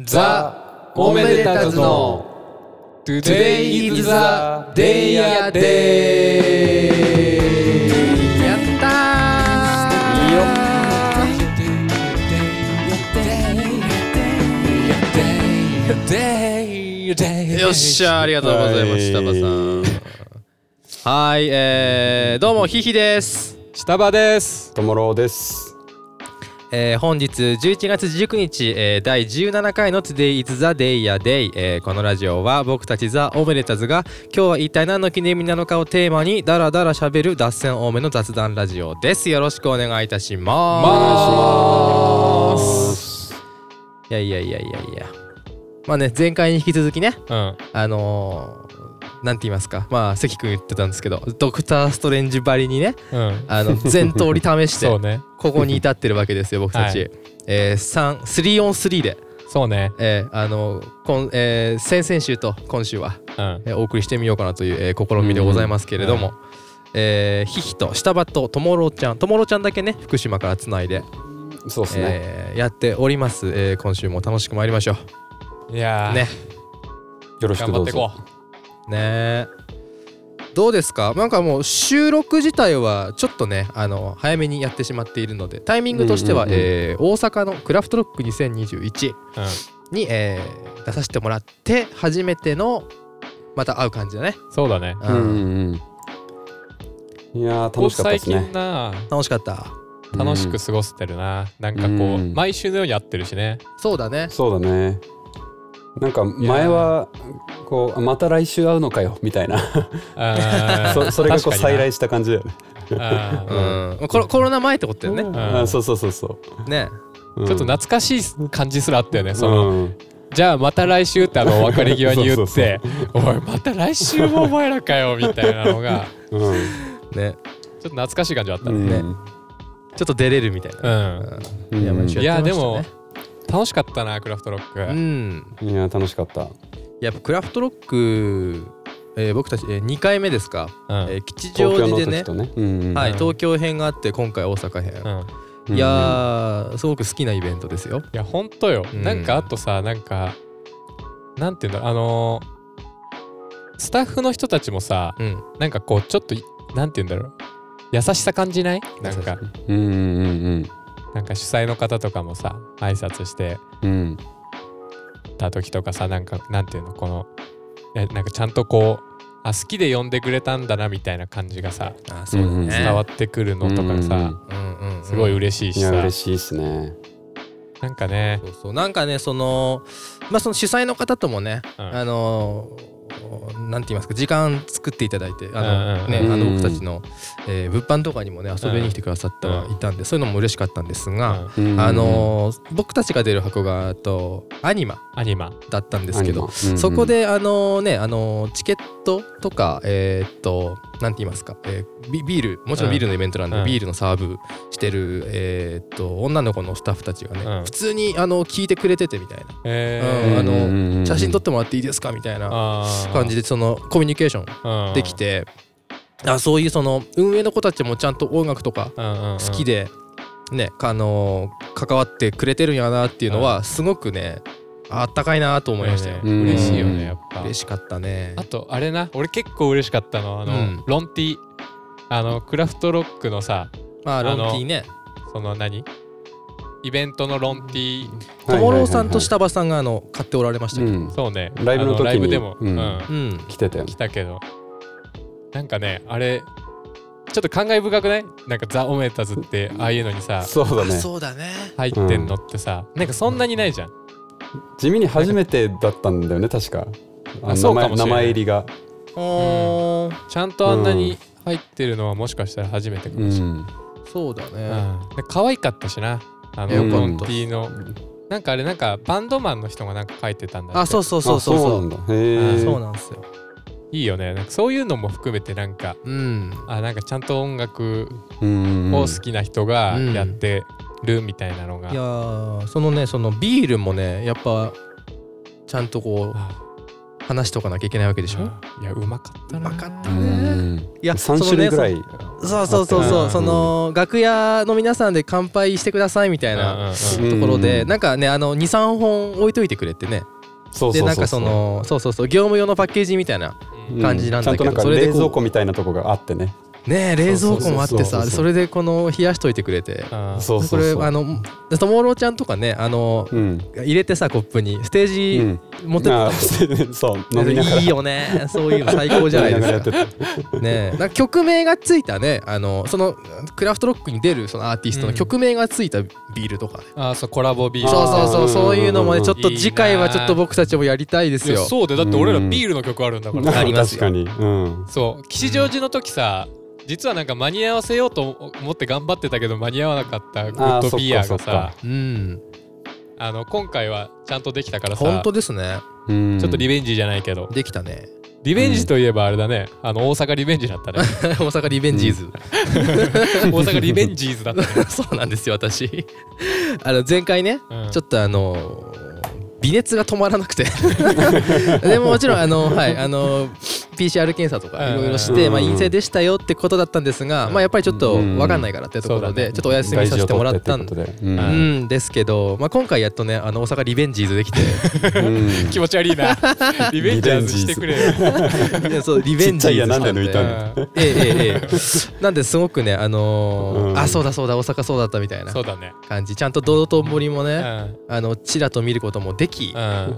ザ・おめでたずの。Today is the day やでやったー。よ。っしゃありがとうございましたバさんはいえー、どうもひひです下場ですともろうです。えー本日11月19日、えー第17回の Today is the day や day、えーこのラジオは僕たちザ・オメレタズが今日は一体何の記念日なのかをテーマにダラダラ喋る脱線多めの雑談ラジオです。よろしくお願いいたします。いやいやいやいやいや。まあね前回に引き続きねうん。あのーなんて言いますか？まあ関君言ってたんですけどドクター・ストレンジばりにねうん。あの全通り試して ここに至ってるわけですよ 僕たち、はいえー、3 3 on 3で、そうね。えーあの今えー先々週と今週は、うん。えーお送りしてみようかなという、えー試みでございますけれども、えーヒヒと下場とともろちゃん。ともろちゃんだけね福島からつないで、そうですね。えーやっております、えー今週も楽しく参りましょいやね。よろしくどう頑張ってこぞ。ね。どうですか？なんかもう収録自体はちょっとねあの早めにやってしまっているのでタイミングとしては、うんうんうんえー大阪のクラフトロック2021うに、えー出させてもらって初めてのまた会う感じだね、うんそうだね。うん。うんうんうん。いやー楽しかったです最近ね。な。楽しかった。楽しく過ごせてるな。なんかこううん。毎週のようにやってるしね。そうだね。そうだね。なんか前はこうまた来週会うのかよみたいな。そそれがこう再来した感じだよね。うん。コロコロナ前ってことだよね、ん。あそうそうそうそう。ね。うん。ちょっと懐かしい感じすらあったよねその。うん。じゃあまた来週ってあの別れ際に言そうそうっておいまた来週もお前らかよみたいなのが。うん。ね。ちょっと懐かしい感じはあったうん。ね。ねちょっと出れるみたいな、うん。うん。いや毎週やってましたね。いや楽しかったなクラフトロック。うん。いや楽しかった。やっぱクラフトロック、えー僕たち、えー、2回目ですか、うん。えー吉祥寺でね。の時とね。うんうん。はい、うん東京編があって今回大阪編、うん。うんいやーすごく好きなイベントですよ。いやほんとよ、うん。なんかあとさなんかなんていうんだろう。あのースタッフの人たちもさうん。なんかこうちょっといなんていうんだろう。優しさ感じない？なんか。うんうんうんなんか主催の方とかもさ挨拶してうん。うん。た時とかさなんかなんていうのこのなんかちゃんとこうあ好きで呼んでくれたんだなみたいな感じがさあそうだね、うん。伝わってくるのとかさ、うんうんうん。うんうんすごい嬉しいいやしさ、嬉しいですね。なんかね、そうそう。なんかねそのまあその主催の方ともね、うん。あのーなんて言いますか時間作っていただいてあの、ね、うんあの僕たちの、えー物販とかにもね遊びに来てくださってはいたんで、そういうのも嬉しかったんですが、あのー僕たちが出る箱がとアニマアニマ。だったんですけど、そこであのねあのチケットとかえーっとなんて言いますか、えービビールもちろんビールのイベントなんで、うん。ビールのサーブしてるえーっと女の子のスタッフたちがね、うん。普通にあの聞いてくれててみたいな、えうんあのの写真撮ってもらっていいですかみたいなー、感じでそのコミュニケーションできて、あそういうその運営の子たちもちゃんと音楽とか好好きでね、あの関わってくれてるんやなっていうのはすごくねあったかいなと思いましたよ、うん。嬉しいよねやっぱ。嬉しかったね。あとあれな。俺結構嬉しかったのあの、うん。ロンティあのクラフトロックのさまあロンティね。その何？イベントのロンティともろうさんと下場さんがあの買っておられましたけど、うん。そうね。ライブの時に。あライブでも、ううん。んうん。来てたよ。来たけど。なんかねあれちょっと感慨深くない？なんかザ・オメータズってああいうのにさそうだね。そうだね。入ってんのってさ、なんかそんなにないじゃん。地味に初めてだったんだよね確か。あそうかもしれない。名前入りが。おーちゃんとあんなに入ってるのはもしかしたら初めてかうもしれない、ん。そうだね、うん。で可愛かったしなあのンティの。なんかあれなんかバンドマンの人がなんか書いてたんだあそうそうそうそうそう。あなんだ。へえそうなんですよ。いいよね。なんかそういうのも含めてなんかうん。あなんかちゃんと音楽うんを好きな人がうんやってるみたいなのが、いやーそのねそのビールもねやっぱちゃんとこうあ話しとかなきゃいけないわけでしょ？いやうまかったな。うまかったうねん。いや3種類ぐらい。そうそうそうう。んそうその楽屋の皆さんで乾杯してくださいみたいなところでうん。なんかねあの23本置いといてくれてね。そうそうそうでなんかそのそうそうそう業務用のパッケージみたいなうん。感じなんだけどちゃんとなんかそれで冷蔵庫みたいなとこがあってねねえ冷蔵庫もあってさそれでこの冷やしといてくれて。そうこそうそう。れあのともろちゃんとかねあのうん。入れてさコップに。ステーうジん。持ってったそういいよね。そういうの最高じゃないですか。ねえ。なんか曲名がついたね。あのそのクラフトロックに出るそのアーティストの曲名がついたビールとか。ね、あーそうコラボビール。そうそうそうそういうのもねちょっと次回はちょっと僕たちもやりたいですよ。そうでだって俺らビールの曲あるんだから。ありますよ。確かに。うん。そう。吉祥寺の時さ実はなんか間に合わせようと思って頑張ってたけど間に合わなかったグッドビアがさうん。あの今回はちゃんとできたからさ。本当ですね。うん。ちょっとリベンジじゃないけど。できたね。リベンジといえばあれだね。あの大阪リベンジだったね。大阪リベンジーズ、大阪リベンジーズだったね。そうなんですよ私。あの前回ね、うん。ちょっとあの微熱が止まらなくて。でももちろんあのはいあの PCR 検査とかいろいろして、うん。まあ、陰性でしたよってことだったんですが、うん。まあやっぱりちょっとうん。分かんないからってところでちょっとお休みさせてもらったんで。ううんんですけど、まあ、今回やっとねあの大阪リベンジーズできてうん。気持ち悪いな。リベンジャーズしてくれ。よいやそうリベンジーズちっちゃいやなんで抜いたんええええええ。なんですごくねあのーうん。あそうだそうだ大阪そうだったみたいなそうだね。感じ。ちゃんと道頓堀もね、うん。あのちらと見ることもでき、うん。あ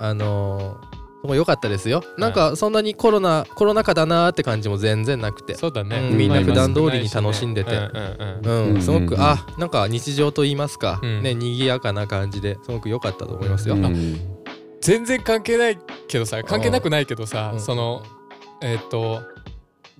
あのーそこ良かったですよ。なんかそんなにコロナコロナ禍だなーって感じも全然なくて。そうだね。うん。みんなまあ普段通りに楽しんでて。うん。すごく、うん。あなんか日常と言いますか、うん。ね賑やかな感じですごく良かったと思いますよ、全然関係ないけどさ関係なくないけどさうん。そのえっと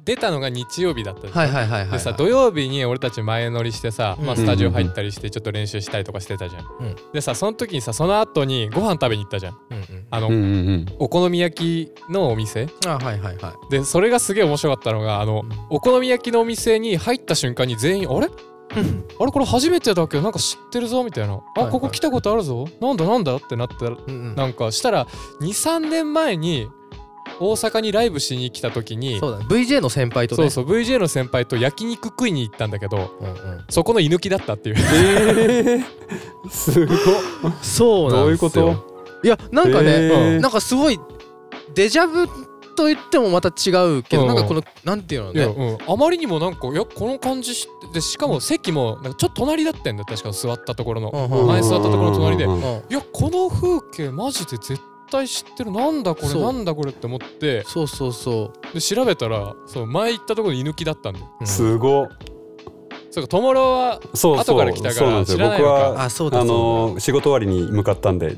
出たのが日曜日だったはいはいはいでさ土曜日に俺たち前乗りしてさ、まあ、うんスタジオ入ったりしてちょっと練習したりとかしてたじゃん、うん。でさその時にさその後にご飯食べに行ったじゃん。うんうんあの、うんうんお好み焼きのお店。あはいはいはい。でそれがすげえ面白かったのがあの、うん。お好み焼きのお店に入った瞬間に全員あれ？あれ？これ初めてだけどなんか知ってるぞみたいな。あ、はいはい。ここ来たことあるぞ。なんだなんだってなったらうんうん。なんかしたら23年前に大阪にライブしに来た時にそうだね。VJ の先輩とね。そうそう VJ の先輩と焼肉食いに行ったんだけどうんうん。そこの居抜きだったっていう。えー。すごっ。そうなんですよ。どういうこと？いやなんかね、へー。うん。なんかすごいデジャブと言ってもまた違うけど、うんなんかこのなんていうのね。うん、あまりにもなんかいやこの感じしでしかも席もなんかちょっと隣だったんだよ確か座ったところの、うんうん前座ったところの隣で、うんうんいやこの風景マジで絶対知ってる。なんだこれなんだこれって思って。そうそうそで調べたらそう前行ったところで居抜きだったんだ。よう、うん。すご。っそうかトモロはそう後から来たから知らないのか僕はあそうだあそうの仕事終わりに向かったんで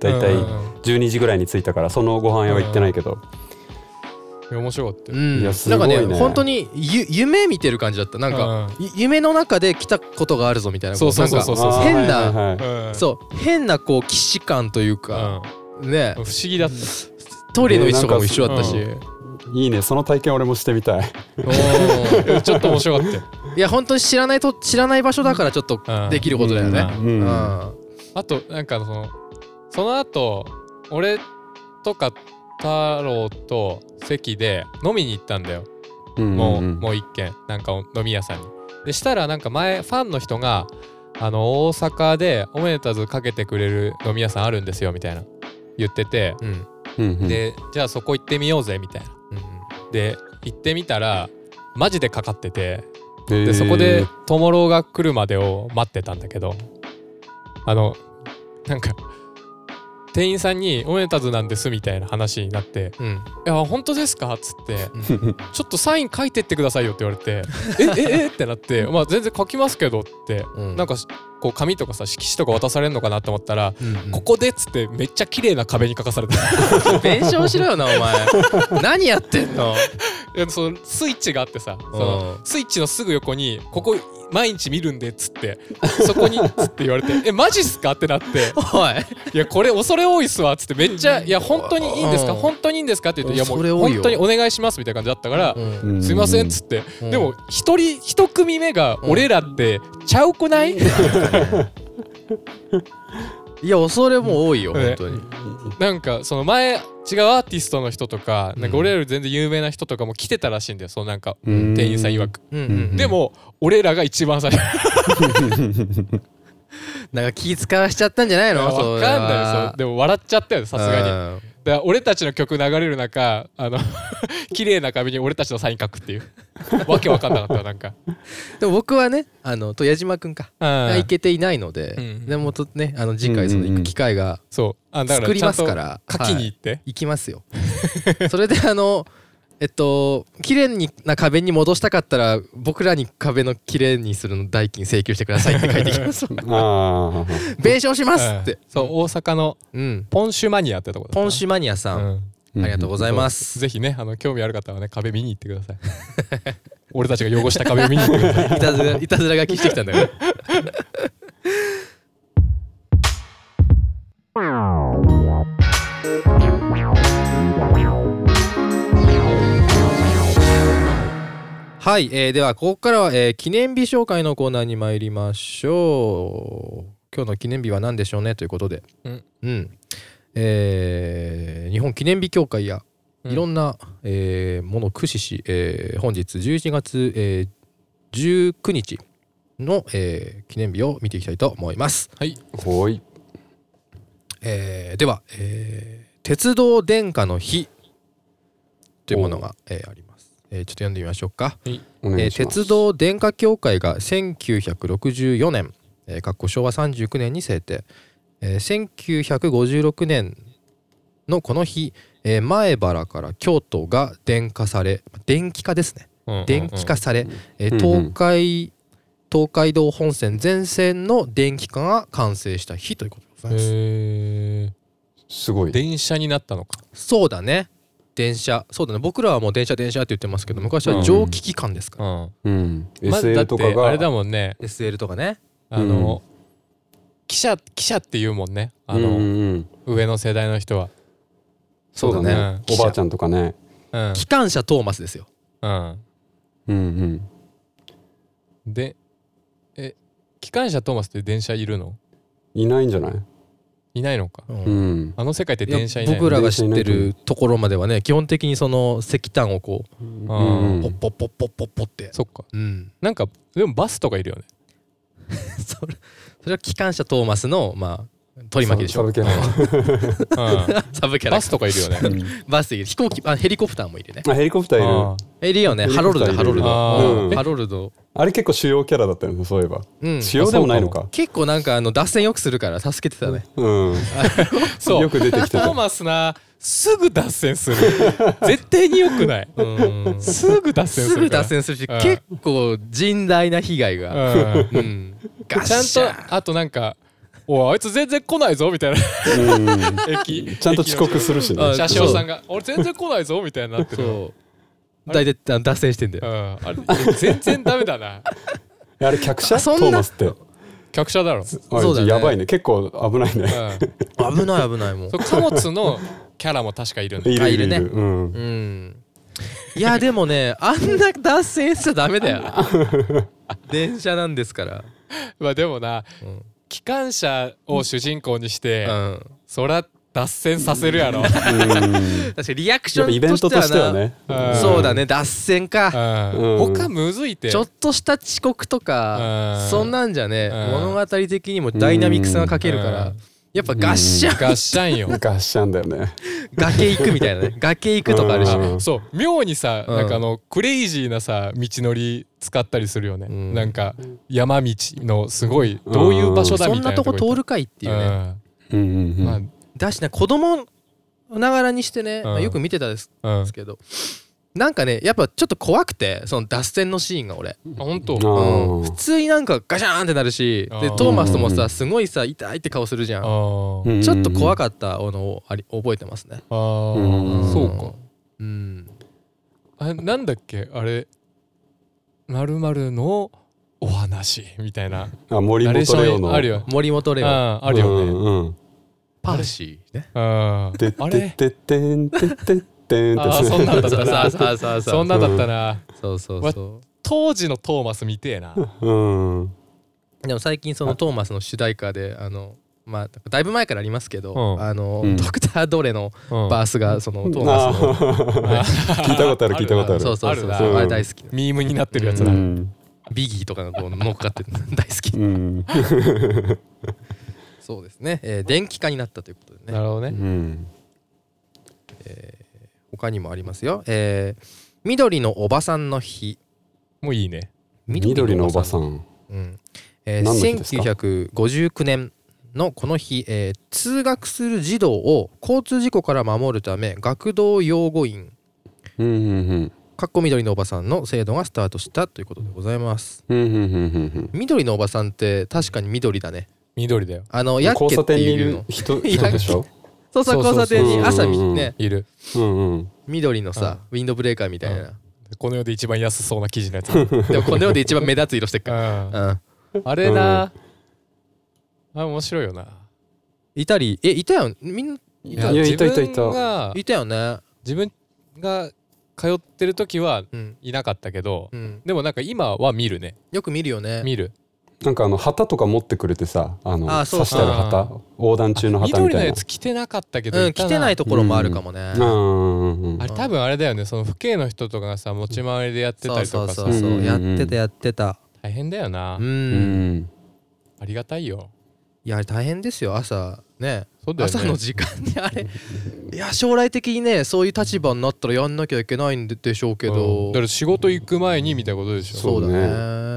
だいたいうんうんうん。12時ぐらいに着いたからそのご飯屋は行ってないけど。いや面白かったよ、うん。いやすなんかごいねね本当にゆ夢見てる感じだった。なんか、ゆ夢の中で来たことがあるぞみたいなそうそうそうそうなんか変なはいはいはいうんそう変なこう既視感というか、ねうん不思議だった。トイレの位置とかも一緒だったし、ねいいね。その体験俺もしてみたい。ちょっと面白かったよ。いや本当に知らないと知らない場所だからちょっとうん。できることだよね。うん。うん。あとなんかそのその後俺とか太郎と関で飲みに行ったんだよ。もう,、もう一軒。なんか飲み屋さんに。でしたらなんか前ファンの人があの大阪でオメータズかけてくれる飲み屋さんあるんですよみたいな言ってて、でじゃあそこ行ってみようぜみたいな。うんで行ってみたらマジでかかっててでそこでトモローが来るまでを待ってたんだけどあのなんか店員さんに「オメータズなんです」みたいな話になってうん「いや本当ですか?」っつってうん「ちょっとサイン書いてってくださいよ」って言われて「えええ？ってなって「まあ全然書きますけど」ってうん。なんかこう紙とかさ色紙とか渡されるのかなと思ったらうん「ここで」っつってめっちゃ綺麗な壁に書かされてい 弁償しろよなお前。何やってんの？やそのスイッチがあってさそのうんスイッチのすぐ横に「ここ毎日見るんで」っつってそこにっつって言われて「えマジっすか?」ってなって。おい「いやこれ恐れ多いっすわ」っつってめっちゃ「いや本当にいいんですか？うん。本当にいいんですか?」って言って「いやもう本当にお願いします」みたいな感じだったからううん「すいません」っつって。うん。でも一人一組目が俺らってちゃうくない？いや恐れも多いよね。本当に。なんかその前違うアーティストの人とかなんか俺らより全然有名な人とかも来てたらしいんだよそのなんかうん。店員さん曰く、うんうんうん。でも俺らが一番最初。なんか気使わしちゃったんじゃないの？わかんない。でも笑っちゃったよさすがに。にだ俺たちの曲流れる中あの 綺麗な壁に俺たちのサイン書くっていう。わけわかんなかったなんか。でも僕はねあのと矢島くん。かが行けていないので、うんでもとねあの次回その行く機会がそう。あだから作りますから。書きに行って、行きますよ。それであのえっと綺麗にな壁に戻したかったら僕らに壁の綺麗にするの代金請求してくださいって書いてきます ああ弁償しますって。うんそう大阪のうん。ポンシュマニアってとこだポンシュマニアさん、うん。ありがとうございます。ぜひねあの興味ある方はね壁見に行ってください。俺たちが汚した壁を見に行ってください。いたずらいたずら書きしてきたんだよはい、えーではここからは、えー記念日紹介のコーナーに参りましょう。今日の記念日は何でしょうねということで。うん。えー日本記念日協会やうん。いろんな、えーものを駆使し、えー本日11月、えー19日の、えー記念日を見ていきたいと思います。ほい。えーでは、えー鉄道電化の日というものが、えーあります。えーちょっと読んでみましょうか。お願えー鉄道電化協会が1964年、えー、かっこ昭和39年に制定、えー1956年のこの日、えー前原から京都が電化され電気化ですね。うん電気化され、えーうんうん。東海東海道本線全線の電気化が完成した日ということでございます、すごい。電車になったのか。そうだね電車。そうだね。僕らはもう電車電車って言ってますけど昔は蒸気機関ですから、うん。うん。まずだかが。あれだもんね。SL とかね。あの記者記者って言うもんね。あのうんうん。上の世代の人は。そうだね。うん。おばあちゃんとかね。うん。機関車トーマスですよ。うん。うんうん。でえ機関車トーマスって電車いるの？いないんじゃない？いないのか。うん。うんあの世界って電車いないの僕らが知ってるところまではね基本的にその石炭をこううん。ポッポッポッポッポッポッってそっかうんなんかでもバスとかいるよねそれそれは機関車トーマスのまあ取り巻きでしょサブキャラうんサブキャラバスとかいるよねうんバスいる飛行機あヘリコプターもいるねあヘリコプターいるあいるよねハロルドハロルドハロルドあれ結構主要キャラだったよねそういえば。うん。主要でもないのか。結構なんかあの脱線よくするから助けてたねうんそうよく出てきてた。トーマスなすぐ脱線する。絶対に良くない。うん。すぐ脱線すすぐるから。脱線するしうん。結構甚大な被害が。うん。うん。ちゃんとあとなんか「おいあいつ全然来ないぞ」みたいな。うん。駅。ちゃんと遅刻するしあね車掌さんが「俺全然来ないぞ」みたいになってる大体あ脱線してんだうよん。あれ全然ダメだな。あれ客車？そんな？ーマスって。客車だろ、あそうだよね。やばいね。結構危ないね。うん、危ない危ないもう。そう貨物のキャラも確かいるんだ。いるいるいあいるね。るうん。うん。いやでもねあんな脱線しちゃダメだよ電車なんですから。まあでもなうん。機関車を主人公にして、うん。そら脱線させるやろ、うん。確かにリアクシやっぱイベントとョンとしてはね。うん。そうだね脱線か。他むずいて。ちょっとした遅刻とかうん。そんなんじゃねうん。物語的にもダイナミックさが欠けるからうん。やっぱガッシャン。ガッシャンよ。ガッシャンだよね。崖行くみたいなね。崖行くとかあるし。そう。妙にさ、うん。なんかあのクレイジーなさ道のり使ったりするよね、うん。なんか山道のすごいどういう場所だそんなとみたいなこ通るかいっていうね。ね、うんうんうん。まあだしね子供ながらにしてねうん。まあよく見てたんですうん。ですけどなんかねやっぱちょっと怖くてその脱線のシーンが俺。本当？うん。普通になんかガシャーンってなるしでトーマスともうんさすごいさ痛いって顔するじゃん。ちょっと怖かったのをあり覚えてますね。あー。うん。そうか。うん。あなんだっけ？あれまるまるのお話みたいな。あ森本レオの。あるよ。森本レオ。あるよね、うんうんパーシーね。あてー。あれ？ってってってんてってってん。あーそんなんだったな。そんなんだったな。そうそうそう。当時のトーマス見てえな。うん。でも最近そのトーマスの主題歌であのまあだいぶ前からありますけど、うん。あの、うん。ドクター・ドレのうん。バースがそのトーマあスの、ー。聞いたことある聞いたことある。そうそうそう。あれ大好きミームになってるやつうだ、ん。ビギーとかがこう乗っかってる大好き。うんそうですね、えー電気化になったということでね。なるほどね、うん。他にもありますよ、えー緑のおばさんの日。もういいね。緑のおばさん、ん。うん。えー何の日ですか？1959年のこの日、えー通学する児童を交通事故から守るため学童養護員うんうん。かっこ緑のおばさんの制度がスタートしたということでございます。うんうんうんうんうん。緑のおばさんって確かに緑だね緑だよ。あのヤッケって交差点にいる人 人でしょ？そうそう交差点に朝ね。いる。うんうん。緑のさウィンドブレーカーみたいな。この世で一番安そうな生地のやつ。でもこの世で一番目立つ色してっかうん。らうん。あれな、あ面白いよな。いたりえいたよ。みんないいやいたいたいた。自分がいたよね。自分が通ってる時はうん。いなかったけどうん。でもなんか今は見るね。よく見るよね。見るなんかあの旗とか持ってくれてさあのあそう。刺してある旗横断中の旗み緑のたいな。やつ着てなかったけどうん来てないとところもあるかもね。うんうんうん。あれ多分あれだよねその父兄の人とかがさ持ち回りでやってたりとかさ。そうそうそうう。んやってたやってた。大変だよな。うん。うんんありがたいよ。いや大変ですよ。朝ね。そうだよね。朝の時間にあれ。いや将来的にねそういう立場になったらやんなきゃいけないんででしょうけうん。どだから仕事行く前にみたいなことでしょ。そうだそうね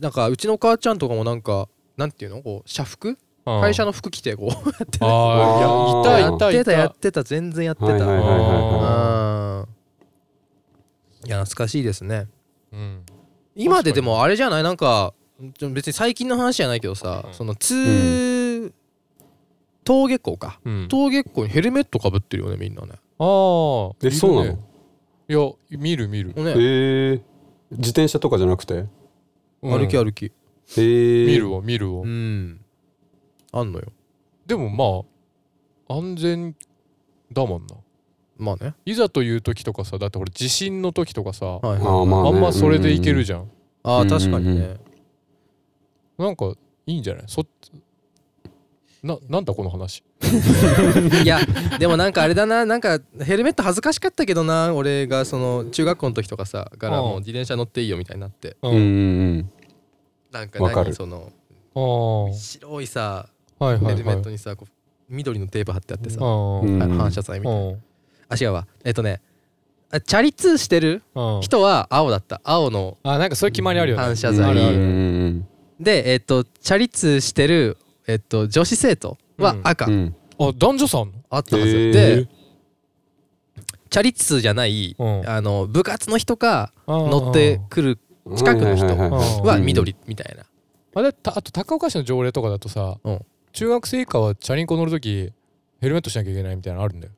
なんかうちの母ちゃんとかもなんかなんていうの？こう社服？うん会社の服着てこう やってああやってたいたいたた。やってた全然やってた。はいはいはいはいうん。いや懐かしいですね。うん。今ででもあれじゃない？なんかちょ別に最近の話じゃないけどさ、うん。その通、登下校か。うん。登下校にヘルメットかぶってるよねみんなね。ああえそうなの？いや見る見る、ね、へえ自転車とかじゃなくて？うん歩き歩き。へえ見るわ見るわ、うん。あんのよ。でもまあ安全だもんな。まあね。いざという時とかさだって俺地震の時とかさ、はいはい、あーまあね。あんまそれでいけるじゃん、あー確かにうんうん。ね。なんかいいんじゃない？そななんだこの話？いやでもなんかあれだな。なんかヘルメット恥ずかしかったけどな。俺がその中学校の時とかさからもう自転車乗っていいよみたいになって。ううんうんうんなんかわかる。何その白いさはいはいヘルメットにさこう緑のテープ貼ってあってさ、あ反射材みたいな、うん。あ違うわ。えっとねあチャリ通してるうん。人は青だった。青のあなんかそういう決まりあるよね。反射材。あるあるうんうんでえっとチャリ通してるえっと女子生徒は赤、うん。うん。あ男女差あん？のあったはず、でチャリ通じゃない、うん。あの部活の人か乗乗ってくる近くの人は緑みたいな、あれたあと高岡市の条例とかだとさ、うん。中学生以下はチャリンコ乗るときヘルメットしなきゃいけないみたいなのあるんだよ。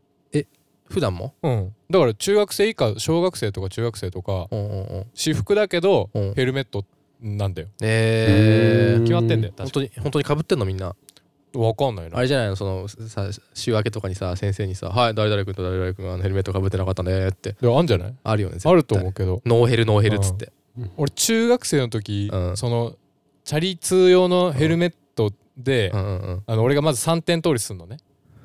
普段も？うん。だから中学生以下小学生とか中学生とかうんうんうん。私服だけどうん。ヘルメットなんだよ。えー。うん。決まってんだよ本当に本当にかぶってんのみんな？わかんないな。あれじゃないの？そのさ週明けとかにさ先生にさ「はい誰々君と誰々君あのヘルメットかぶってなかったね」って。あんじゃない？あるよねあると思ううけど。ノーヘルノーヘルっつって俺中学生の時、うん。そのチャリ通用のヘルメットで、うん。うんうんあの俺がまず3点通りすんのね。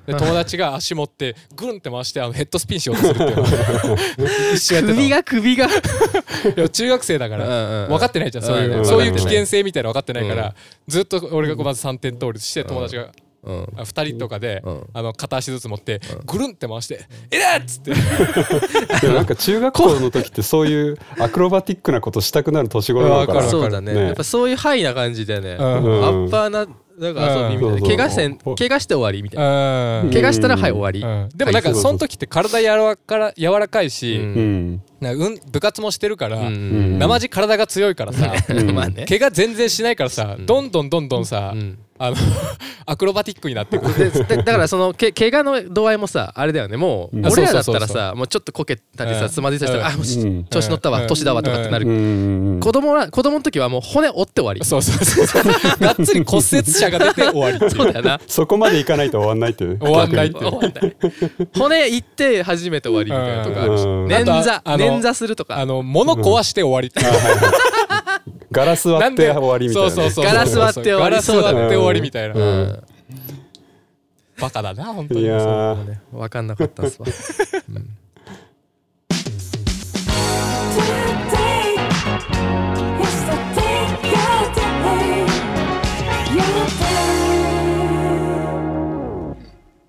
で友達が足持ってグンって回してあのヘッドスピンしようとするっていうの。を 一緒やってた首が首が。いや中学生だから分かってないじゃんそういう、うんそういう危険性みたいなの分かってないから、うん。ずっと俺がこうまず3点通りして友達が2人とかで、うん。あの片足ずつ持ってうん。ぐるんって回して「えらっ!」つって でもなんか中学校の時ってそういうアクロバティックなことしたくなる年頃なのかな。わかるそうだね。ね。やっぱそういうハイな感じでね、うん。アッパーななんか遊びみたいな、うん。怪我せん怪我して終わりみたいな、うん。怪我したらはい終わり、うん。でもなんかその時って体柔らから柔らかいし、うん。うん。なうん部活もしてるから、うん。うん。生地体が強いからさ、怪我全然しないからさ、うん。どんどんどんどんさ、うんあの アクロバティックになってくる。だからそのけ怪我の度合いもさあれだよね。もううん。俺らだったらさもうちょっとこけたりうん。さつまずいたりしたら、うん。あもしうん。調子乗ったわ、うん。年だわとかってなる、子供ら子供の時はもう骨折って終わり。そうそうそうそう。がっつり骨折者が出て終わりそうだよな。そこまでいかないと終わんないって終わんないって終わんない骨いって初めて終わりみたいなとかあるしうん。捻挫捻挫するとか。あの物壊して終わりっていう。あはいはいガラス割って終わりみたいな、そうそうそうガラス割って終わりガラス割って終わりみたいな、バカだな本当に。いや、ね、分かんなかったっすわ、うん。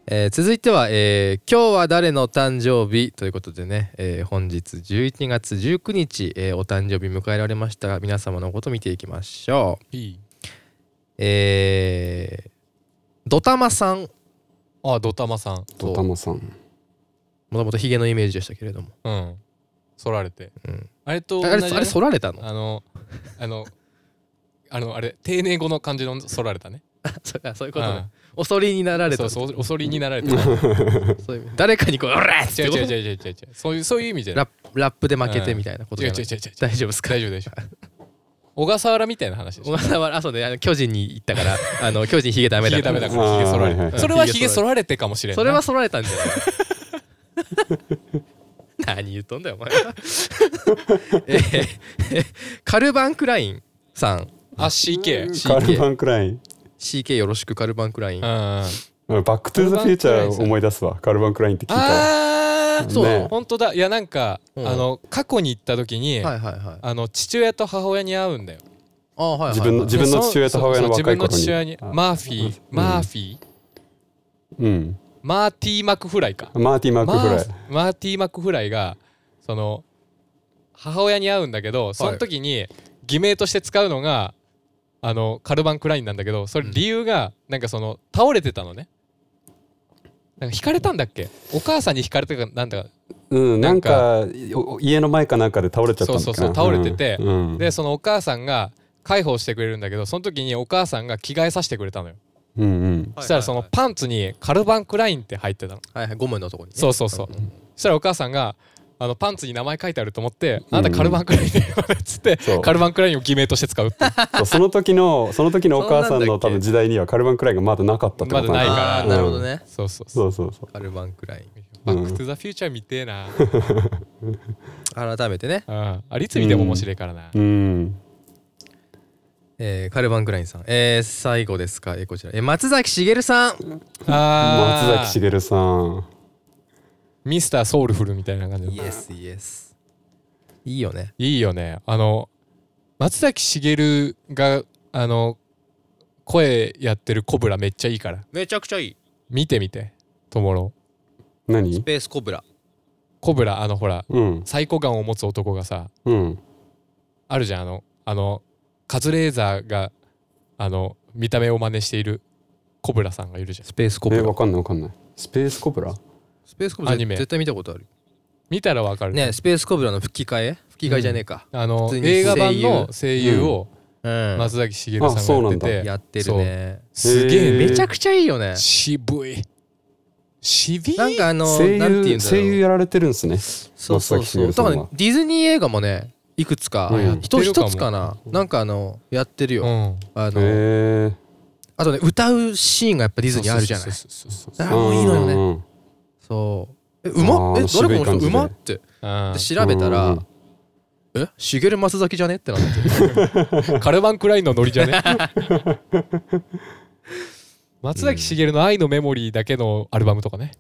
えー続いては、えー今日は誰の誕生日?」ということでね、えー本日11月19日、えーお誕生日迎えられましたが皆様のこと見ていきましょう。いい。えー、ドタマさん。あドタマさん。ドタマさん。もともとヒゲのイメージでしたけれども、うん。そられて。うん、あれとあれ同じだね。あれ剃られたの？あのあのあのあれ丁寧語の感じのそられたね そうあそういうことね。おそりになられた。うんそうそうおそりになられた。そういう意味。誰かにこう「おらっ!」って。違う違う違う違う違う。そういうそういう意味じゃない。ラップラップで負けてみたいなことじゃない。違う違う違う違う。大丈夫ですか？大丈夫大丈夫。小笠原みたいな話でしょ。小笠原あそうねあの巨人に行ったから。あの巨人ヒゲダメだから。ヒゲダメだから。ヒゲ剃られてそれはヒゲ剃られてかもしれんな。それは剃られたんじゃない？何言っとんだよお前は。えーカルバン・クラインさん。あ CK カルバン・クライン CK よろしくカルバン・クライン。バック・トゥ・ザ・フューチャー思い出すわ。カルバン・クラインって聞いた。らああそうね。本当だ。いやなんかうん。あの過去に行った時にはいはいはい。あの父親と母親に会うんだよ。あはいはいはい。自分の自分の父親と母親の自分の父親にあマーフィーうんマーフィー？うん。マーティー・マクフライか。マーティ・マーク・フライ。マーマーティー・マクフライがその母親に会うんだけどその時に偽名として使うのがあのカルバン・クラインなんだけどそれ理由がなんかその倒れてたのね。なんか引かれたんだっけ？お母さんに引かれたかなんだか。うんなんか。お家の前かなんかで倒れちゃったんだっけな。そうそうそう倒れてて。うんうん。でそのお母さんが介抱してくれるんだけどその時にお母さんが着替えさせてくれたのよ。うんうん。そしたらそのパンツにカルバン・クラインって入ってたの。はいはいゴムのとこにね。そうそうそう。そしたらお母さんがあのパンツに名前書いてあると思って「あなたカルバン・クラインでよね」っつってカルバン・クラインを偽名として使うそうその時のその時のお母さんの多分時代にはカルバン・クラインがまだなかったってことまだないから。なるほどね。そうそうそう。そうそうそう。カルバン・クライン。バック・トゥ・ザ・フューチャー見てえな。改めてね、うんあれいつ見ても面白いからな。うん。えーカルバン・クラインさん、えー最後ですか、えーこちら、えー松崎しげるさん。松崎しげるさんミスター・ソウルフルみたいな感じの。イエスイエスいいよね。いいよね。あの松崎しげるがあの声やってるコブラめっちゃいいから。めちゃくちゃいい。見てみてトモロ。何？スペースコブラ。コブラあのほらうん。サイコガンを持つ男がさうん。あるじゃんあのあのカズレーザーがあの見た目を真似しているコブラさんがいるじゃん。スペースコブラ。えわかんないわかんない。スペースコブラ？スペースコブラアニメ。絶対見たことある。見たらわかる。ねスペースコブラの吹き替え？吹き替えじゃねえか、あの普通に映画版の声優。をうん。松崎しげるさんがやってて。やってるね。すげえめちゃくちゃいいよね。渋い。渋い？なんかあの声なんて言うんだろう。優声優やられてるんですね。そうそうそう。だからねディズニー映画もねいくつかうん。一つやってるかも。一つかななんかあのやってるよ、うん。あのあとね歌うシーンがやっぱディズニーあるじゃない？そうそうそうそうあもういいのよね。ねそう。えうまあーえ誰この人感じで。うまってうん。で調べたらうん。え？しげる松崎じゃね？ってなって。カルバン・クラインのノリじゃね？松崎しげるの「愛のメモリー」だけのアルバムとかね。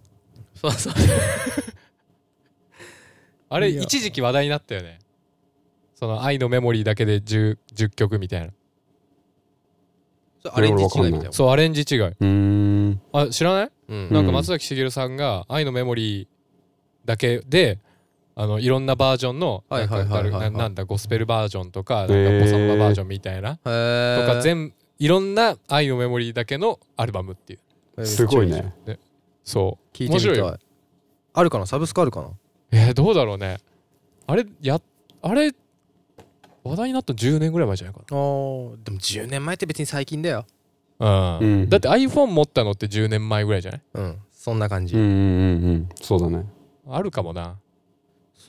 そうそう。あれ一時期話題になったよね。その「愛のメモリー」だけで 10, 10曲みたいなアレンジ違いみたいな。そうアレンジ違い。うーん。あ知らない、うん。なんか松崎しげるさんが「愛のメモリー」だけであのいろんなバージョンのはないんだゴスペルバージョンとかなんかボサノババージョンみたいな。へとーか全いろんな「愛のメモリー」だけのアルバムっていう。えー。すごいめっちゃね。そう。聞いてみたい。面白いよ。あるかな？サブスクあるかな？えー、どうだろうね。あれやあれ話題になったの10年ぐらい前じゃないかあーでも10年前って別に最近だよ。な、うん。うん。だって iPhone 持ったのって10年前ぐらいじゃない？うん。そんな感じ、うんうんうんうん。そうだね。あるかもな。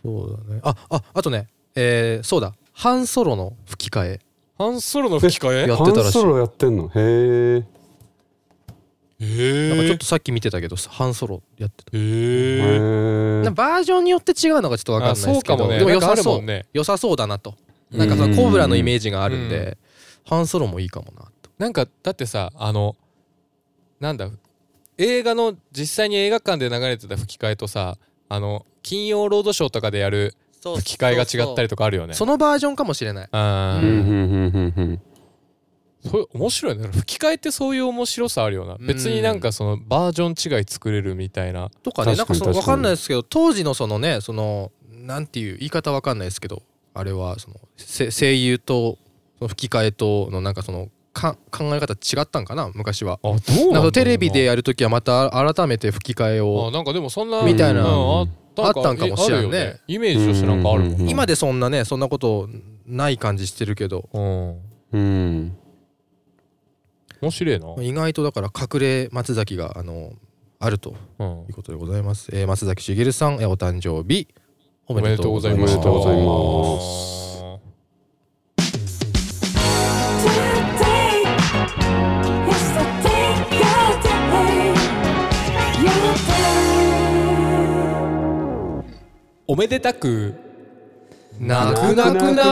そうだね。あああとねえー、そうだ。ハンソロの吹き替え。ハンソロの吹き替え？やってたらしい。ハンソロやってんの？へええなんかちょっとさっき見てたけどハンソロやってた。ええなんかバージョンによって違うのがちょっと分かんあないですけど。そうかもね。でも良さなんかあるそうもんね。良さそうだなとなんかそのコブラのイメージがあるんうでハンソロもいいかもなと。なんかだってさあのなんだ映画の実際に映画館で流れてた吹き替えとさあの金曜ロードショーとかでやる吹き替えが違ったりとかあるよね。そのバージョンかもしれない。うん。うんうんうんうんそういう面白いね。吹き替えってそういう面白さあるよな。別になんかそのバージョン違い作れるみたいな。とかねなん確かその分かんないですけど当時のそのねそのなんていう言い方わかんないですけどあれはそのせ声優とその吹き替えとのなんかそのか考え方違ったんかな？昔は。あどうなんだろうな。なんかテレビでやるときはまた改めて吹き替えあをなんかでもそんなみたいな。うんああったんかもしれんね。あるよイメージとしてなんかあるもんうん今でそんなねそんなことない感じしてるけど。うん。うん。面白いな。意外とだから隠れ松崎があのあるとうん。いうことでございます。えー松崎しげるさんえーお誕生日おめでとうございます。おめでとうござい？ますおめでたくなくなくない。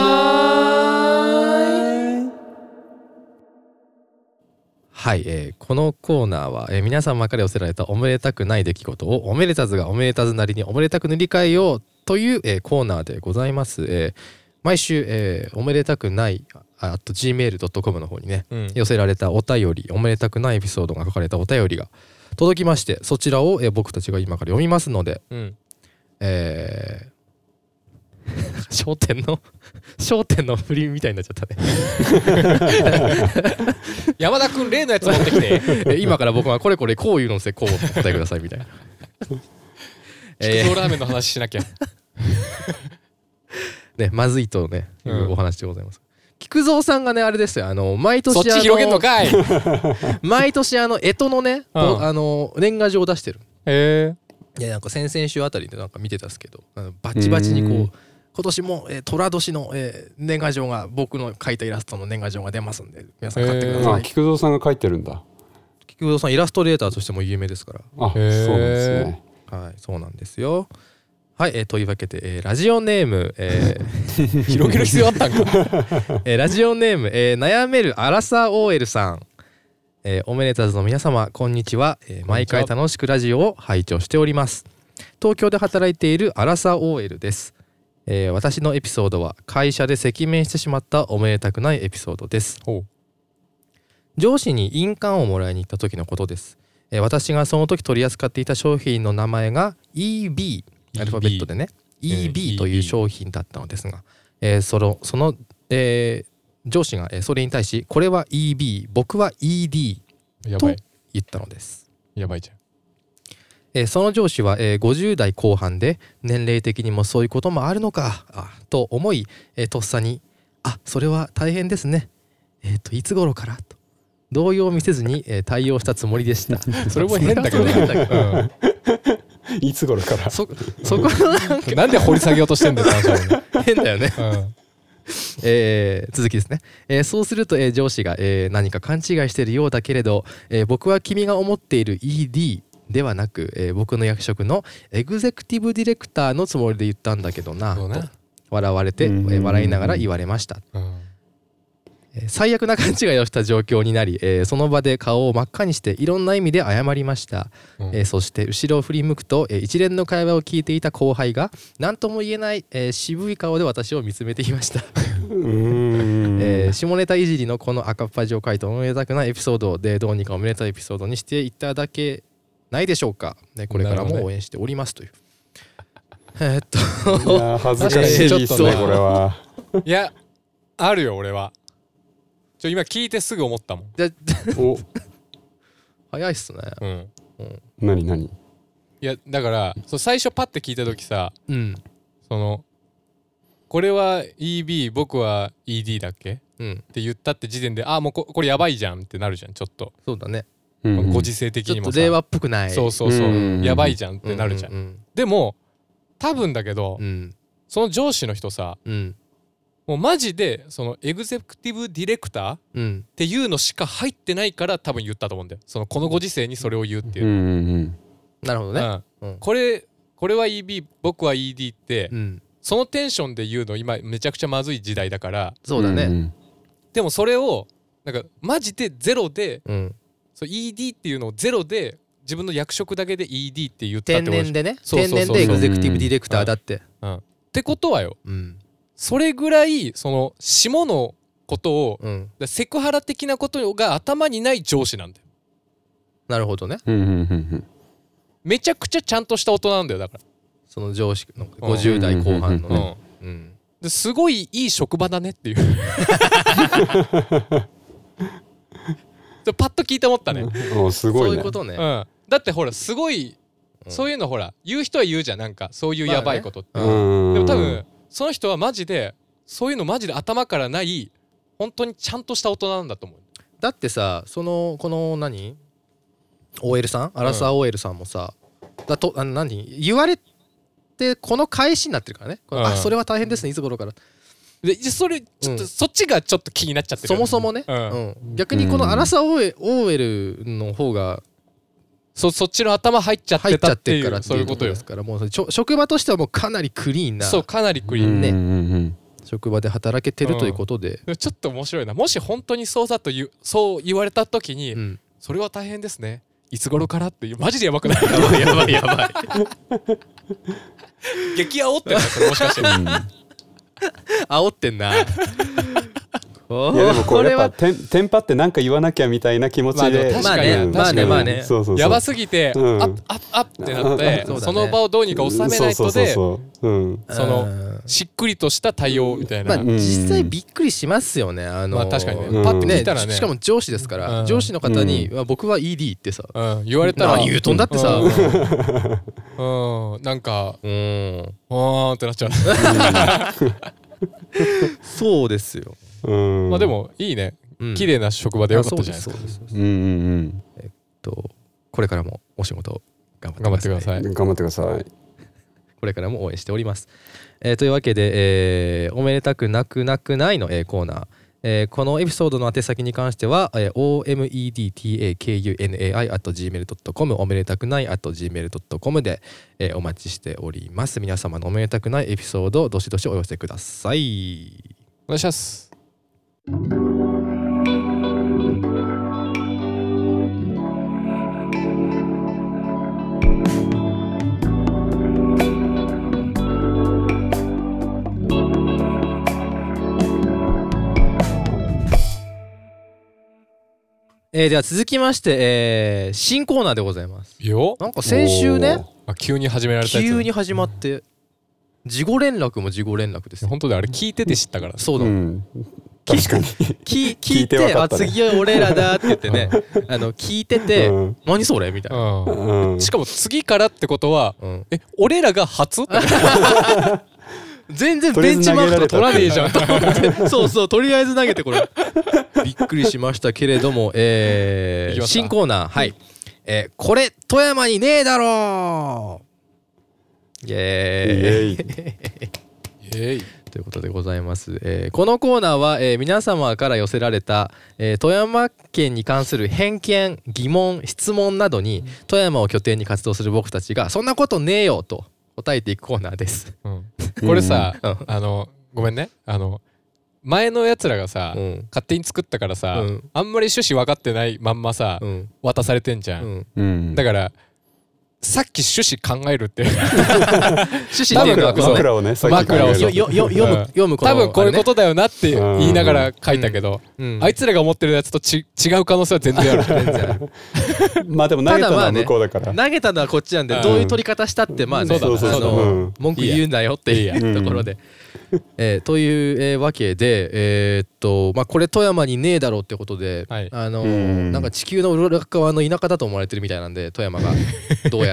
はい、えーこのコーナーは、えー皆様から寄せられたおめでたくない出来事をおめでたずがおめでたずなりにおめでたく塗り替えようという、えーコーナーでございます、えー毎週、えーおめでたくないああと gmail.com の方にねうん。寄せられたお便りおめでたくないエピソードが書かれたお便りが届きましてそちらを、えー僕たちが今から読みますのでうん。えー、商店の 商店の振りみたいになっちゃったね。山田君例のやつ持ってきて。え今から僕はこれこれこういうのでこうお答えくださいみたいなえ菊蔵ラーメンの話しなきゃーねまずいとねいうん。うお話でございます、菊蔵さんがねあれですよ。あの毎年そっちあの広げんのかい。へ毎年あの干支のね、うん。あの年賀状を出してる。えいやなんか先々週あたりでなんか見てたんですけどあのバチバチにこううん。今年も、えー、寅年の、えー年賀状が僕の描いたイラストの年賀状が出ますんで皆さん買ってくだへさい。あ菊蔵さんが書いてるんだ。菊蔵さんイラストレーターとしても有名ですから。あそうへーなんですねはいそうなんですよ。はい、えーというわけで、えーラジオネーム、えー 広げる必要あったんか。えーラジオネーム、えー悩めるアラサー OL さん、えーおめでたずの皆様こんにちは、えー毎回楽しくラジオを拝聴しております。東京で働いているアラサー OL です、えー私のエピソードは会社で赤面してしまったおめでたくないエピソードです。上司に印鑑をもらいに行った時のことです、えー私がその時取り扱っていた商品の名前が EB アルファベットでね。えー EB という商品だったのですが、えーそのその、えー上司が、えーそれに対しこれは EB 僕は ED とやばい。言ったのです、やばいじゃん。えーその上司は、えー50代後半で年齢的にもそういうこともあるのかあと思い、えーとっさに「あそれは大変ですね。えっ、といつ頃から?」と動揺を見せずに、えー対応したつもりでした。それも変だけど。それはそれで変だけど。ういつ頃から？そそこのなんで掘り下げようとしてんだよ変だよね。うん。えー続きですね、えーそうすると、えー上司が、えー何か勘違いしているようだけれど、えー僕は君が思っている ED ではなく、えー僕の役職のエグゼクティブディレクターのつもりで言ったんだけどな、ね。と笑われて、え笑いながら言われました、うん。えー最悪な勘違いをした状況になり、えーその場で顔を真っ赤にしていろんな意味で謝りました、うん。えーそして後ろを振り向くと、えー一連の会話を聞いていた後輩が何とも言えない、えー渋い顔で私を見つめていました。えー下ネタいじりのこの赤っ端を書いたおめでたくないエピソードでどうにかおめでたいエピソードにしていただけないでしょうか、ね、これからも応援しておりますという。えーっと。いや恥ずかしいですね。これは。いやあるよ俺はちょ今聞いてすぐ思ったもん。じゃお。早いっすね。うん。何何？いやだからそう最初パッて聞いた時さうん。そのこれは EB 僕は ED だっけ？うん。って言ったって時点であもうここれやばいじゃんってなるじゃんちょっと、そうだね。うんうん。ご時世的にもさ。ちょっと令和っぽくない。そうそうそう、うん。やばいじゃんってなるじゃん、うん。でも多分だけど、うん。その上司の人さうんもうマジでそのエグゼクティブディレクターっうん。ていうのしか入ってないから多分言ったと思うんだよ。そのこのご時世にそれを言うっていう。う、んうんなるほどね。うん。これこれは EB 僕は ED って、うん。そのテンションで言うの今めちゃくちゃまずい時代だから。そうだね。んでもそれをなんかマジでゼロでうん。そう ED っていうのをゼロで自分の役職だけで ED って言ったって天ことでしょ。然でね。そうそうそう天然でエグゼクティブディレクターだって。ってことはよ。うんそれぐらいその下のことをうん。セクハラ的なことが頭にない上司なんだよ。なるほどね。うんうんうんめちゃくちゃちゃんとした大人なんだよだかその上司の50代後半のら、ね。うんうん。ですごいいい職場だねっていう。で パッと聞いて思ったね、うすごいね。そういうことね。うん、だってほらすごい、うん。そういうのほら言う人は言うじゃん。なんかそういうやばいことって、まあうん。でも多分その人はマジでそういうのマジで頭からない本当にちゃんとした大人なんだと思う。だってさそのこの何？OL さん？アラサー OL さんもさ、だとあの何？言われてこの返しになってるからね、このうん。あそれは大変ですねいつ頃から。でそれちょっと、うん。そっちがちょっと気になっちゃってるそもそもね、うん。うん。逆にこのアラサー OL の方がそそっちの頭入っちゃっ入ってちゃたっっててるからいうそういうことよ。ですからもう職場としてはもうかなりクリーンなそうかなりクリーンねうんうんうん職場で働けてるということで、でもちょっと面白いな。もし本当にそうだと言うそう言われた時に、うん。それは大変ですね。いつ頃からっていうマジでやばくない？やばいやばいやばい。激煽ってないそれもしかして。煽ってんな。こいやでもこれやっは。ぱテンテンパってなんか言わなきゃみたいな気持ちで、まあでも確かにうんまあねまあねそうそうそう。やばすぎて、うん。アップアップアップってなってその場をどうにか収めないとでそのうん。しっくりとした対応みたいな、まあん。実際びっくりしますよねあのまあ確かにね、うん。パッて聞いたらね。しかも上司ですから、うん。上司の方に、まあ僕は ED ってさ、うん、言われたら何言うとんだってさ、うん、うん。なんかうん、あーってなっちゃう。そうですよ、うん。まあでもいいね。うん。綺麗な職場でよかったじゃないですか。あそうですそうです。そうですうんうん。とこれからもお仕事頑張って頑張ってください。うん頑張ってください。これからも応援しております。えーというわけで、えーおめでたくなくなくないの、えーコーナー。えーこのエピソードの宛先に関しては、えー omedtakunai.gmail.com おめでたくない .gmail.com で、えーお待ちしております。皆様のおめでたくないエピソードをどしどしお寄せください。お願いしますえーでは続きまして、えー新コーナーでございます。よ。なんか先週ね、あ急に始められたやつ。急に始まって、事後連絡も事後連絡ですよ。本当であれ聞いてて知ったからそうだ、うん確かに聞聞聞いいてあ次は俺らだって言ってね。あの聞いてて、うん。何それみたいな、うん。うんしかも次からってことはうん。え俺らが初 全然ベンチマークとか取らねえじゃん投と思って。そうそうとりあえず投げてこれ。びっくりしましたけれども、えー新コーナーはい、えーこれ富山にねえだろうイイ。エーイ。エイ。えいということでございます、えーこのコーナーは、えー皆様から寄せられた、えー富山県に関する偏見疑問質問などに富山を拠点に活動する僕たちが「そんなことねえよ」と答えていくコーナーです。うん。これさ うん。あのごめんね。あの前のやつらがさうん。勝手に作ったからさうん。あんまり趣旨分かってないまんまさうん。渡されてんじゃん。だからさっき趣旨考えるって 趣旨っていうのは多分枕をね枕を 読むうん。読む多分こういうことだよなってうん言いながら書いたけど。あれね、うん。あいつらが思ってるやつとち違う可能性は全然ある。まあでも投げたのは向こうだから。投げたのはこっちなんでうん。どういう取り方したってまあねそうだそうそうそうあのうん。文句言うなよっていうところで。えーという、えーわけでえーっとまあこれ富山にねえだろうってことで、はい。あのーうん。なんか地球の裏側の田舎だと思われてるみたいなんで富山が。どうやら、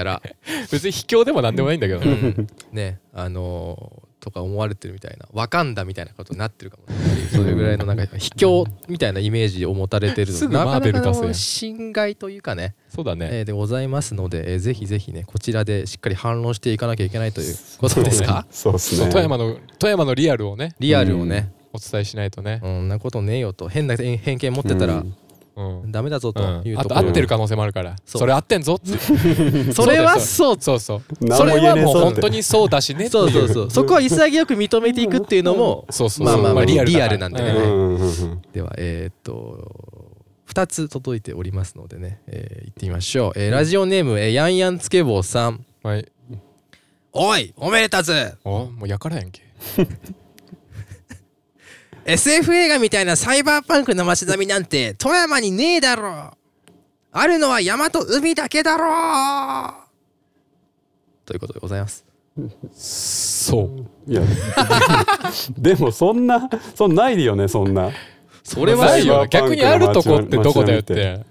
別に卑怯でもなんでもないんだけどうねあのーとか思われてるみたいな。わかんだみたいなことになってるかもね。それぐらいのなんか卑怯みたいなイメージを持たれてるの。すぐマーベル出せなかなかの侵害というかね。そうだね。えーでございますので、えーぜひぜひねこちらでしっかり反論していかなきゃいけないということですか？そうですね。富山の富山のリアルをねリアルをね、お伝えしないとね。うん、なことねえよと。変な偏偏見持ってたらうんうんダメだぞというところ、と合ってる可能性もあるから。それ合ってんぞって。それはそうそう。そうそれはもう本当にそうだしねっていそうそうそう。そこは潔く認めていくっていうのもそうそうまあまあまあリアルなんでね。うんうんうんではえーっと2つ届いておりますのでね、えー、行ってみましょう、えーラジオネーム、えーヤンヤンつけ坊さん。はい。おいおめでたず。おもうやからやんけ SF 映画みたいなサイバーパンクの街並みなんて富山にねえだろ。あるのは山と海だけだろ。ということでございます。そう。いや でもそんなそんないよねそんな。それはないよ。逆にあるとこってどこだよって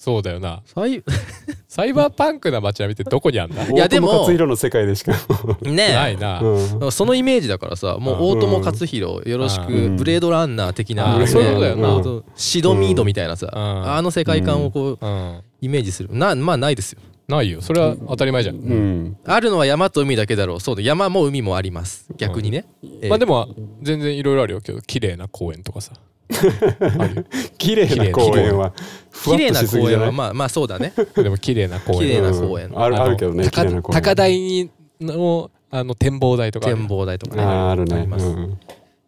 そうだよな。サイ サイバーパンクな街並みってどこにあんだ？いやでも。大友克洋の世界でしか、ねないな、うん。そのイメージだからさもう大友克洋よろしくうん。ブレードランナー的な、あーそういうことだよな。ほんとシドミードみたいなさ、うん。あの世界観をこううん。イメージする。なまあないですよ。ないよ。それは当たり前じゃん、うん。あるのは山と海だけだろう。そうだ。山も海もあります。逆にね、えーまあでも全然いろいろあるよ。けど綺麗な公園とかさ 綺麗な公園は綺麗な公園はい？まあまあそうだね。でも綺麗な公園。綺麗な公園。うん。あるあるけどね綺高台にのあの展望台とか。展望台とかね。あるね。ります、うん。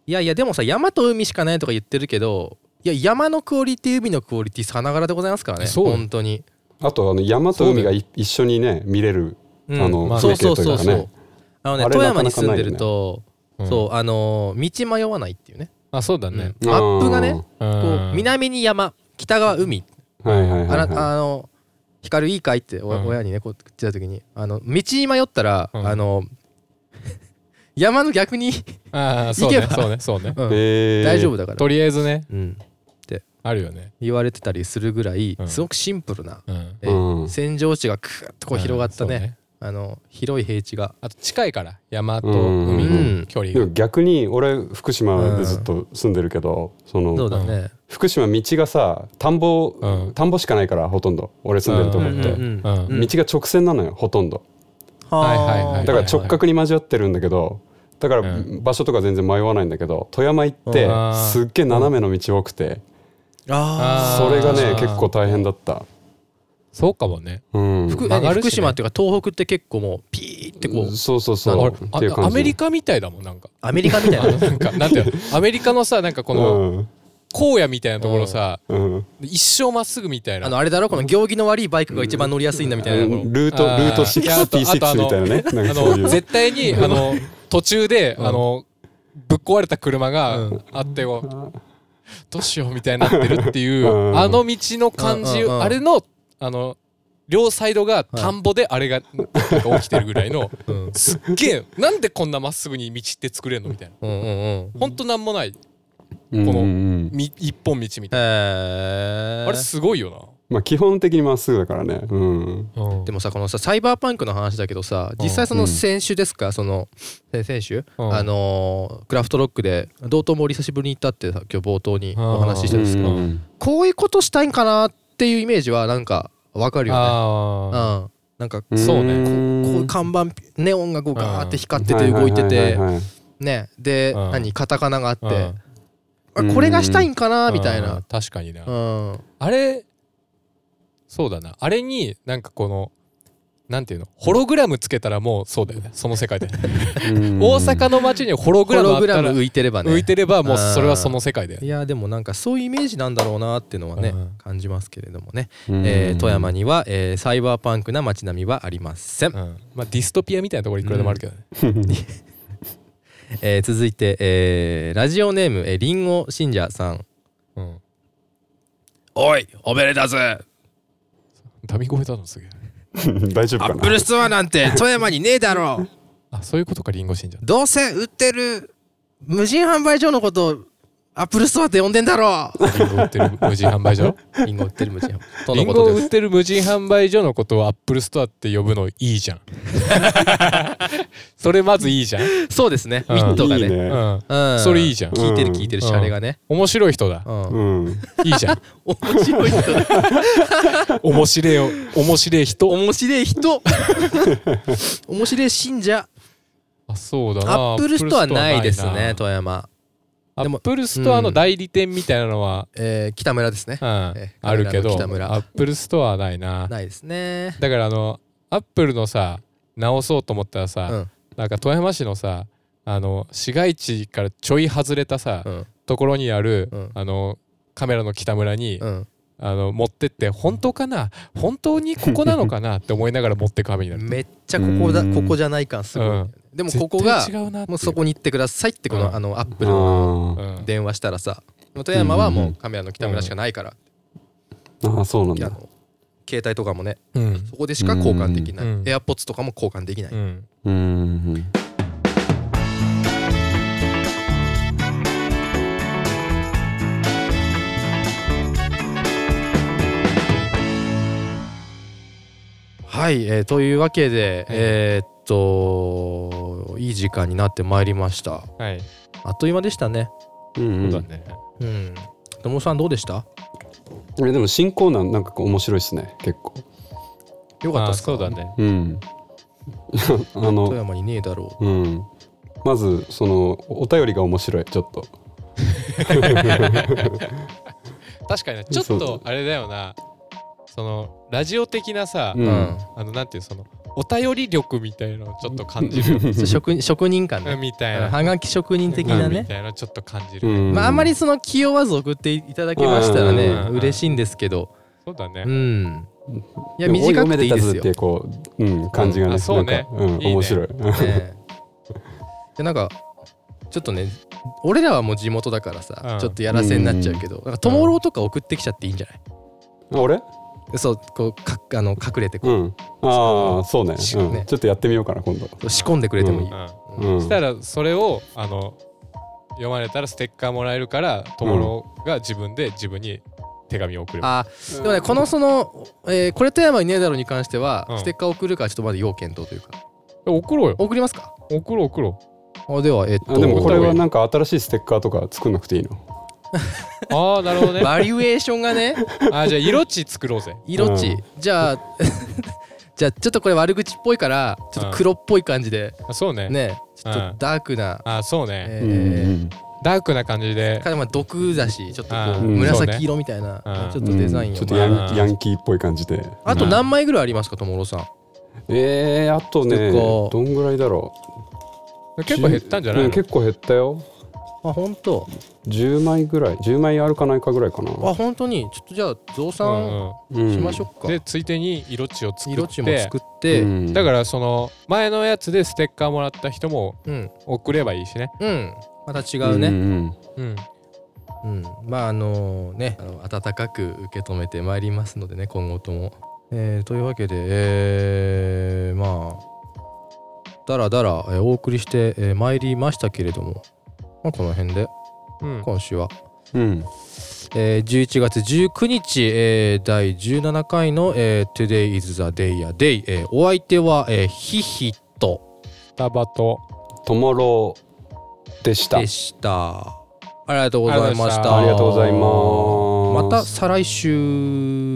いやいやでもさ山と海しかないとか言ってるけどいや山のクオリティ海のクオリティさながらでございますからね。本当に、あとあの山と海がい一緒にね見れるうん。あのまあそうそうそうそう、風景というかねあのね。富山に住んでると、うん。そうあのー道迷わないっていうね、あそうだね、うん。マップがねうこうん南に山北側海、はいはいはいあはい。なあの光いいかいっておうん。親にねこう言ってた時にあの道に迷ったら、うん。あの 山の逆に、ああそうね行けばそうねそうね。うん。大丈夫だから、とりあえずね。うん、あるよね。言われてたりするぐらい、うん。すごくシンプルな、うん。えーうん。扇状地がクーッとこう広がったね,、あの広い平地があと近いから山とうん海うん。の距離が。でも逆に俺福島でずっと住んでるけどそそうのだね、福島道がさ田んぼうん。田んぼしかないからほとんど。俺住んでるとこって。うんうんうんうん。うん。道が直線なのよほとんど。はいはいはいだから直角に交わってるんだけどだからう場所とか全然迷わないんだけど富山行ってうん。すっげえ斜めの道多くて。あそれがね結構大変だったそうかもね。うん。福福島っていうか東北って結構もうピーってこうそう。そうそうアメリカみたいだもんなんか。アメリカみたいななんかなんていうの？アメリカのさなんかこの荒野みたいなところさ一生まっすぐみたいな。あのあれだろ？この行儀の悪いバイクが一番乗りやすいんだみたいな、ルートルートいやあとあとあ66のみたいなねあの絶対にあの途中でうん。あのぶっ壊れた車がうん。あってこうどうしようみたいになってるっていううん。あの道の感じあれのあの両サイドが田んぼであれが起きてるぐらいのうん。すっげえなんでこんなまっすぐに道って作れんのみたいな。うんうんうん。ほんとなんもない。うんこのうん。うんみ一本道みたいへなえあれすごいよまあ基本的にまっすぐだからね。うん。なでもさこのさサイバーパンクの話だけどさ実際その選手ですか、そのえ選手、うん。あのークラフトロックで道東も久しぶりに行ったってさ今日冒頭にお話ししたんですけど、うん。うん。こういうことしたいんかなっていうイメージはなんかわかるよね。あうん、なんかうんそうね。んこう看板ネオンがこうガーって光ってて動いててね。でうん。何カタカナがあってああこれがしたいんかなみたいな。確かにな。うん。あれそうだな。あれになんかこのなんていうの？ホログラムつけたらもうそうだよね。その世界で。うん。大阪の街にホログホラムあったら浮いてればね。浮いてればもうそれはその世界でいやでもなんかそういうイメージなんだろうなっていうのはねうん。感じますけれどもね、うん。えー富山には、えーサイバーパンクな街並みはありません、うん。まあディストピアみたいなところいくらでもあるけどね。えー続いて、えーラジオネーム、えー、リンゴ信者さん。うん。おいおめでたぜダミ声だのすげえ 大丈夫かな？アップルストアなんて 富山にねえだろあそういうことかリンゴ信者どうせ売ってる無人販売所のことアップルストアって呼んでんだろ。リンゴ売ってる無人販売所？リンゴ売ってる無人販売。所とリンのことです？ゴ売ってる無人販売所のことをアップルストアって呼ぶのいいじゃん。それまずいいじゃん、そうですね。うん。ミットがね。いいね。うん、うん。それいいじゃん。聞いてる聞いてるうんシャレがね面白い人だ。いいじゃん。面白い人だ。面白いよ面白い人。面白い人。面白い信者。あそうだな。アップルストアないですね富山アップルストアの代理店みたいなのは、えー北村ですね。うんえあるけど北村アップルストアはないな。ないですね。だからあのアップルのさ直そうと思ったらさ、うん。なんか富山市のさあの市街地からちょい外れたさ、うん。ところにある、うん。あのカメラの北村に、うん。あの持ってって本当かな？本当にここなのかな？って思いながら持ってく羽目になる。めっちゃここだうん。ここじゃない感すごい、うんでもここがもうそこに行ってくださいってこの、うん。あのアップルの電話したらさ富山はもうカメラの北村しかないから、ーあーそうなんだ。携帯とかもねうん。そこでしか交換できない、うん。AirPods とかも交換できない、うん。うん。はい、えーというわけで、えーっといい時間になってまいりました。はい。あっという間でしたね。うんうん。そうだね。うん。友さんどうでした？えでも新コーナーなんか面白いですね。結構。あよかったっすか？そうだね。うん。あ富の山にねえだろう。ん。まずそのお便りが面白いちょっと。確かにね。ちょっとあれだよな。そのラジオ的なさ、うう、うん。あのなんていうそのお便り力みたいのをちょっと感じる。職職人感ね。みたいな。はがき職人的なみねたいなちょっと感じる、うん。まああんまりその気負わず送っていただけましたらねうん。嬉しいんですけど。そうだね、うん。いや短くていいですよ。ってこう、うん、感じがね、うんあそうね。なんか、うん、いいね。面白い。ねでなんかちょっとね俺らはもう地元だからさ、うん。ちょっとやらせになっちゃうけど、なんか友郎とか送ってきちゃっていいんじゃない、あ俺？そうこうかあの隠れてこう、うん。ああ、そう。ね,、しうん。ね。ちょっとやってみようかな、今度。仕込んでくれてもいい、うん。うん。そしたらそれをあの読まれたらステッカーもらえるから友郎が自分で自分に手紙を送る、あでもねこのその、えーこれ富山にねえだろに関しては、うん。ステッカー送るかちょっとまだ要検討というか。送ろうよ。送りますか？送ろう送ろあではえっとあでもこれはななんか新しいステッカーとか作んなくていいの？う ああなるほどね。バリエーションがね。あじゃあ色地作ろうぜ。色地、うん。じゃあ じゃあちょっとこれ悪口っぽいからちょっと黒っぽい感じで。あそうね。ね。ちょっとダークな、あそうね、えうんーダークな感じで。かまあ毒だしちょっとこううん。紫色みたいな、ちょっとデザインを、うん。ちょっとヤンキーっぽい感じで。あと何枚ぐらいありますか友郎さん？えー、あとね、どんぐらいだろう。結構減ったんじゃないの、うん結構減ったよ。あ本当。10枚ぐらい、10枚あるかないかぐらいかな。あ本当に。ちょっとじゃあ増う産んうん。しましょうか、うん。でついでに色地を作って。色地も作って。ううん、んだからその前のやつでステッカーもらった人もうん。送ればいいしね。また違うね、んんうん。うん、まああのねあの温かく受け止めてまいりますのでね今後とも。えーというわけで、えーまあだらだら、えーお送りして、えー参りましたけれども、まあ、この辺でうん今週は、うんえー11月19日、えー第17回の、えー Today is the day a day、えーお相手は、えーヒヒとスタバとトモローでした。でした。ありがとうございました。ありがとうございます。また再来週。